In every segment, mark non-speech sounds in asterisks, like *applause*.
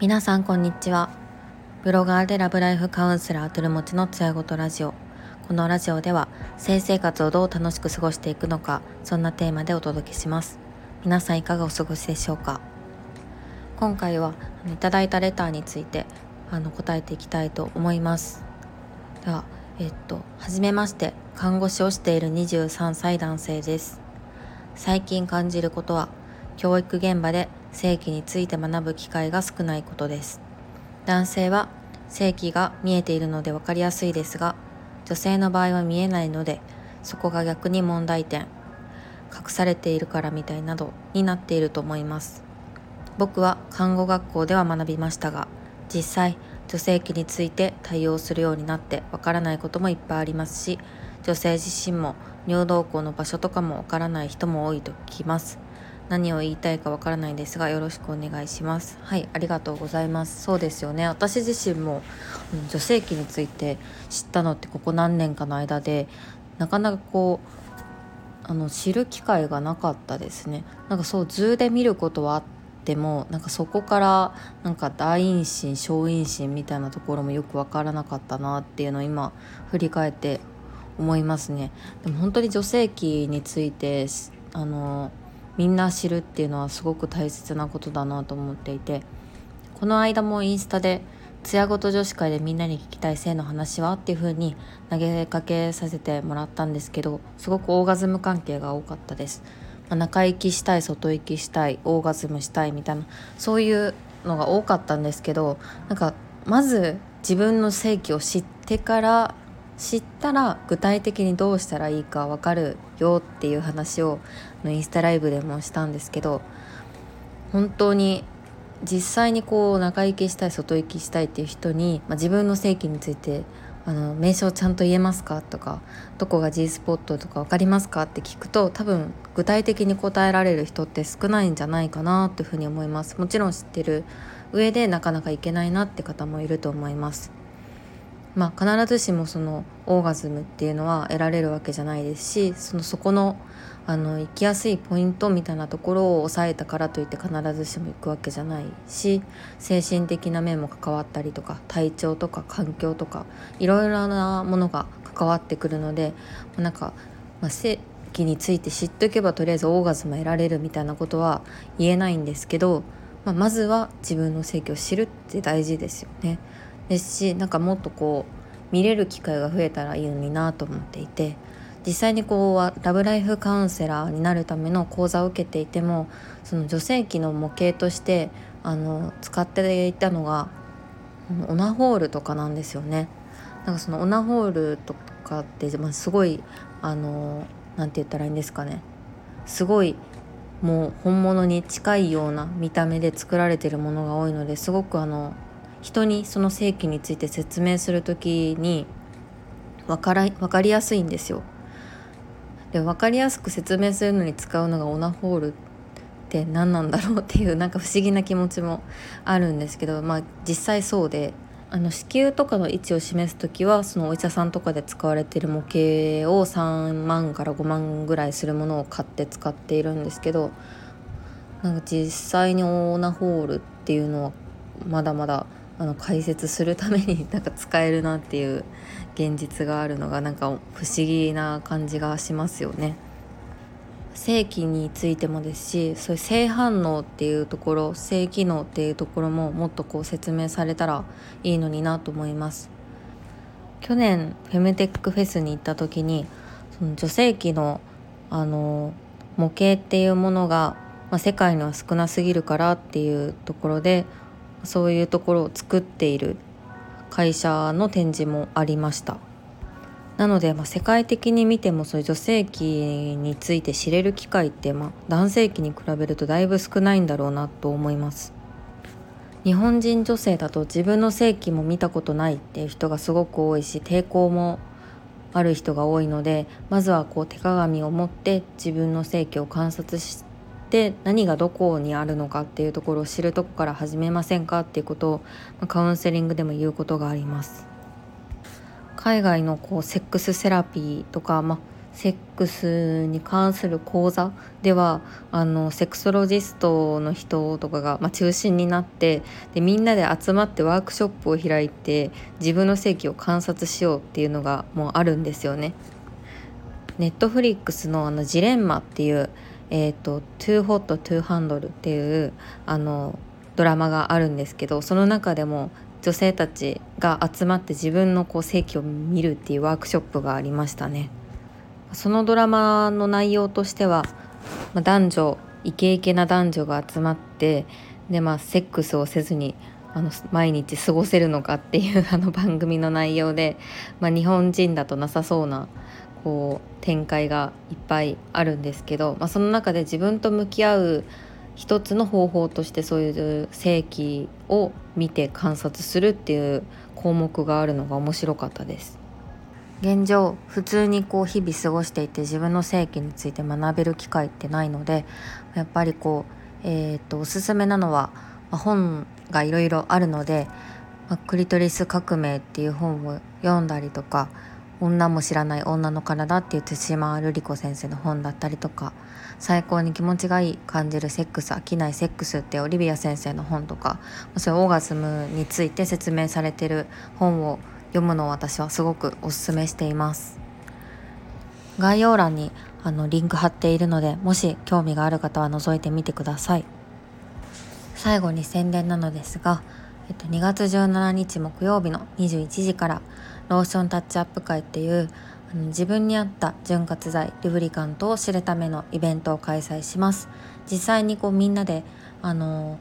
皆さんこんにちは。ブロガーでラブライフカウンセラートルモチのつやごとラジオ。このラジオでは性生活をどう楽しく過ごしていくのかそんなテーマでお届けします。皆さんいかがお過ごしでしょうか。今回はいただいたレターについてあの答えていきたいと思います。ではえっと初めまして看護師をしている23歳男性です。最近感じることは教育現場で性器について学ぶ機会が少ないことです。男性は性器が見えているので分かりやすいですが女性の場合は見えないのでそこが逆に問題点隠されているからみたいなどになっていると思います。僕は看護学校では学びましたが実際女性器について対応するようになってわからないこともいっぱいありますし女性自身も尿道口の場所とかもわからない人も多いと聞きます。何を言いたいかわからないですがよろしくお願いします。はいありがとうございます。そうですよね。私自身も女性器について知ったのってここ何年かの間でなかなかこうあの知る機会がなかったですね。なんかそう図で見ることはあってもなんかそこからなんか大陰唇小陰唇みたいなところもよく分からなかったなっていうのを今振り返って思いますねでも本当に女性器についてあのみんな知るっていうのはすごく大切なことだなと思っていてこの間もインスタで「艶ごと女子会でみんなに聞きたい性の話は?」っていう風に投げかけさせてもらったんですけどすごくオーガズム関係が多かったです。まあ、中行きしたい外行きしたいオーガズムしたいみたいなそういうのが多かったんですけどなんかまず自分の性器を知ってから知ったら具体的にどうしたらいいか分かるよっていう話をインスタライブでもしたんですけど本当に実際にこう中行きしたい外行きしたいっていう人に、まあ、自分の性器についてあの名称ちゃんと言えますか？とかどこが G スポットとか分かりますか？って聞くと多分具体的に答えられる人って少ないんじゃないかなというふうに思います。もちろん知ってる上でなかなかいけないなって方もいると思います。まあ必ずしもそのオーガズムっていうのは得られるわけじゃないですしそのそこのあの行きやすいポイントみたいなところを抑えたからといって必ずしも行くわけじゃないし精神的な面も関わったりとか体調とか環境とかいろいろなものが関わってくるのでなんか、まあ、性器について知っておけばとりあえずオーガズム得られるみたいなことは言えないんですけど、まあ、まずは自分の性器を知るって大事ですよね。ですしなんかもっとこう見れる機会が増えたらいいのになと思っていて。実際にこうラブライフカウンセラーになるための講座を受けていてもその女性器の模型としてあの使っていたのがオナホールとかなんですよね。なんかそのオナホールとかって、まあ、すごいあのなんて言ったらいいんですかねすごいもう本物に近いような見た目で作られてるものが多いのですごくあの人にその性器について説明する時に分から分かりやすいんですよ。で分かりやすく説明するのに使うのがオナホールって何なんだろうっていうなんか不思議な気持ちもあるんですけどまあ実際そうであの子宮とかの位置を示す時はそのお医者さんとかで使われてる模型を3万から5万ぐらいするものを買って使っているんですけどなんか実際にオーナホールっていうのはまだまだあの解説するために *laughs* なんか使えるなっていう現実があるのがなんか不思議な感じがしますよね。性器についてもですしそういう性反応っていうところ性機能っていうところももっとこう説明されたらいいのになと思います去年フェムテックフェスに行った時にその女性器のあの模型っていうものが、まあ、世界には少なすぎるからっていうところでそういうところを作っている会社の展示もありました。なので、まあ、世界的に見てもそういう女性器について知れる機会って、まあ、男性器に比べるとだいぶ少ないんだろうなと思います。日本人女性だと自分の性器も見たことないっていう人がすごく多いし抵抗もある人が多いのでまずはこう手鏡を持って自分の性器を観察して何がどこにあるのかっていうところを知るとこから始めませんかっていうことをカウンセリングでも言うことがあります。海外のこうセックスセラピーとか、まあ、セックスに関する講座ではあのセクソロジストの人とかが、まあ、中心になってでみんなで集まってワークショップを開いて自分の性器を観察しようっていうのがもうあるんですよね。ネットフリックスのあのジレンマっていうえーと「Too Hot to Handle」っていうあのドラマがあるんですけどその中でも女性たちが集まって自分のこう性器を見るっていうワークショップがありましたね。そのドラマの内容としては、まあ、男女イケイケな男女が集まってで、まあ、セックスをせずにあの毎日過ごせるのかっていうあの番組の内容で、まあ、日本人だとなさそうなこう展開がいっぱいあるんですけど、まあ、その中で自分と向き合う一つの方法としてそういう性器を見て観察するっていう項目があるのが面白かったです。現状普通にこう日々過ごしていて自分の性器について学べる機会ってないのでやっぱりこう、えーと、おすすめなのは、まあ、本がいろいろあるので「まあ、クリトリス革命」っていう本を読んだりとか女も知らない女の体っていう対馬瑠璃子先生の本だったりとか最高に気持ちがいい感じるセックス飽きないセックスってオリビア先生の本とかそういうオーガズムについて説明されてる本を読むのを私はすごくおすすめしています。概要欄にあのリンク貼っているのでもし興味がある方は覗いてみてください。最後に宣伝なのですが、えっと、2月17日木曜日の21時からローションタッチアップ会っていうあの自分に合った潤滑剤リブリカントを知るためのイベントを開催します。実際にこうみんなであの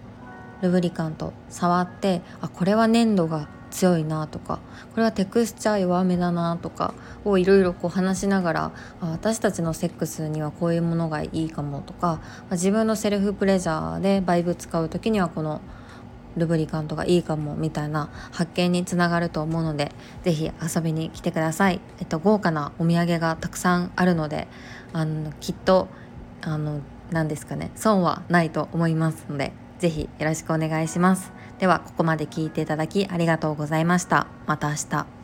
ルブリカント触ってあこれは粘度が強いなとかこれはテクスチャー弱めだなとかをいろいろ話しながら私たちのセックスにはこういうものがいいかもとか自分のセルフプレジャーでバイブ使う時にはこのルブリカントがいいかもみたいな発見につながると思うので是非遊びに来てください、えっと、豪華なお土産がたくさんあるのであのきっとあの何ですかね損はないと思いますので是非よろしくお願いします。ではここまで聞いていただきありがとうございました。また明日。